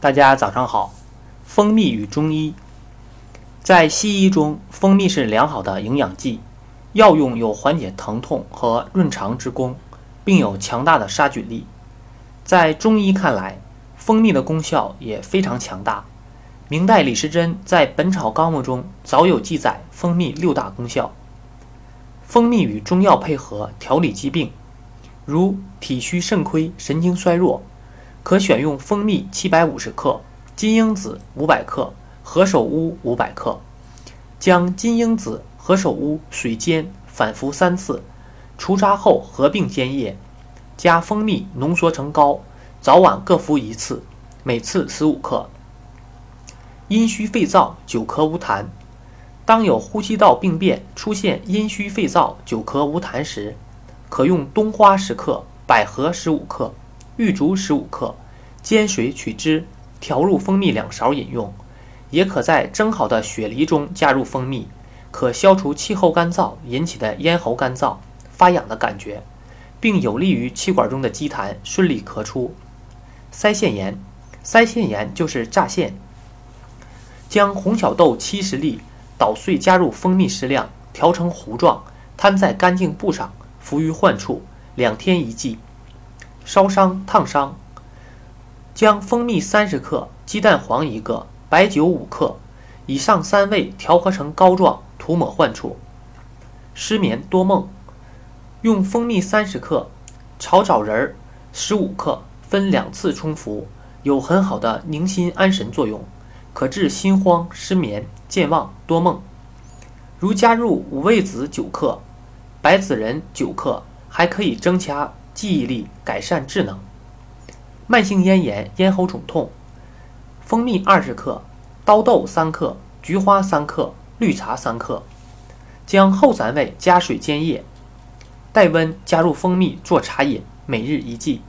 大家早上好。蜂蜜与中医，在西医中，蜂蜜是良好的营养剂，药用有缓解疼痛和润肠之功，并有强大的杀菌力。在中医看来，蜂蜜的功效也非常强大。明代李时珍在《本草纲目》中早有记载蜂蜜六大功效。蜂蜜与中药配合调理疾病，如体虚肾亏、神经衰弱。可选用蜂蜜七百五十克、金樱子五百克、何首乌五百克，将金樱子、何首乌水煎，反复三次，除渣后合并煎液，加蜂蜜浓缩成膏，早晚各服一次，每次十五克。阴虚肺燥、久咳无痰，当有呼吸道病变出现阴虚肺燥、久咳无痰时，可用冬花十克、百合十五克。玉竹十五克，煎水取汁，调入蜂蜜两勺饮用。也可在蒸好的雪梨中加入蜂蜜，可消除气候干燥引起的咽喉干燥、发痒的感觉，并有利于气管中的积痰顺利咳出。腮腺炎，腮腺炎就是乍腺。将红小豆七十粒捣碎，加入蜂蜜适量，调成糊状，摊在干净布上，敷于患处，两天一剂。烧伤、烫伤，将蜂蜜三十克、鸡蛋黄一个、白酒五克，以上三味调和成膏状，涂抹患处。失眠多梦，用蜂蜜三十克、炒枣仁儿十五克，分两次冲服，有很好的宁心安神作用，可治心慌、失眠、健忘、多梦。如加入五味子九克、白子仁九克，还可以增强。记忆力改善智能，慢性咽炎、咽喉肿痛，蜂蜜二十克，刀豆三克，菊花三克，绿茶三克，将后三味加水煎液，待温加入蜂蜜做茶饮，每日一剂。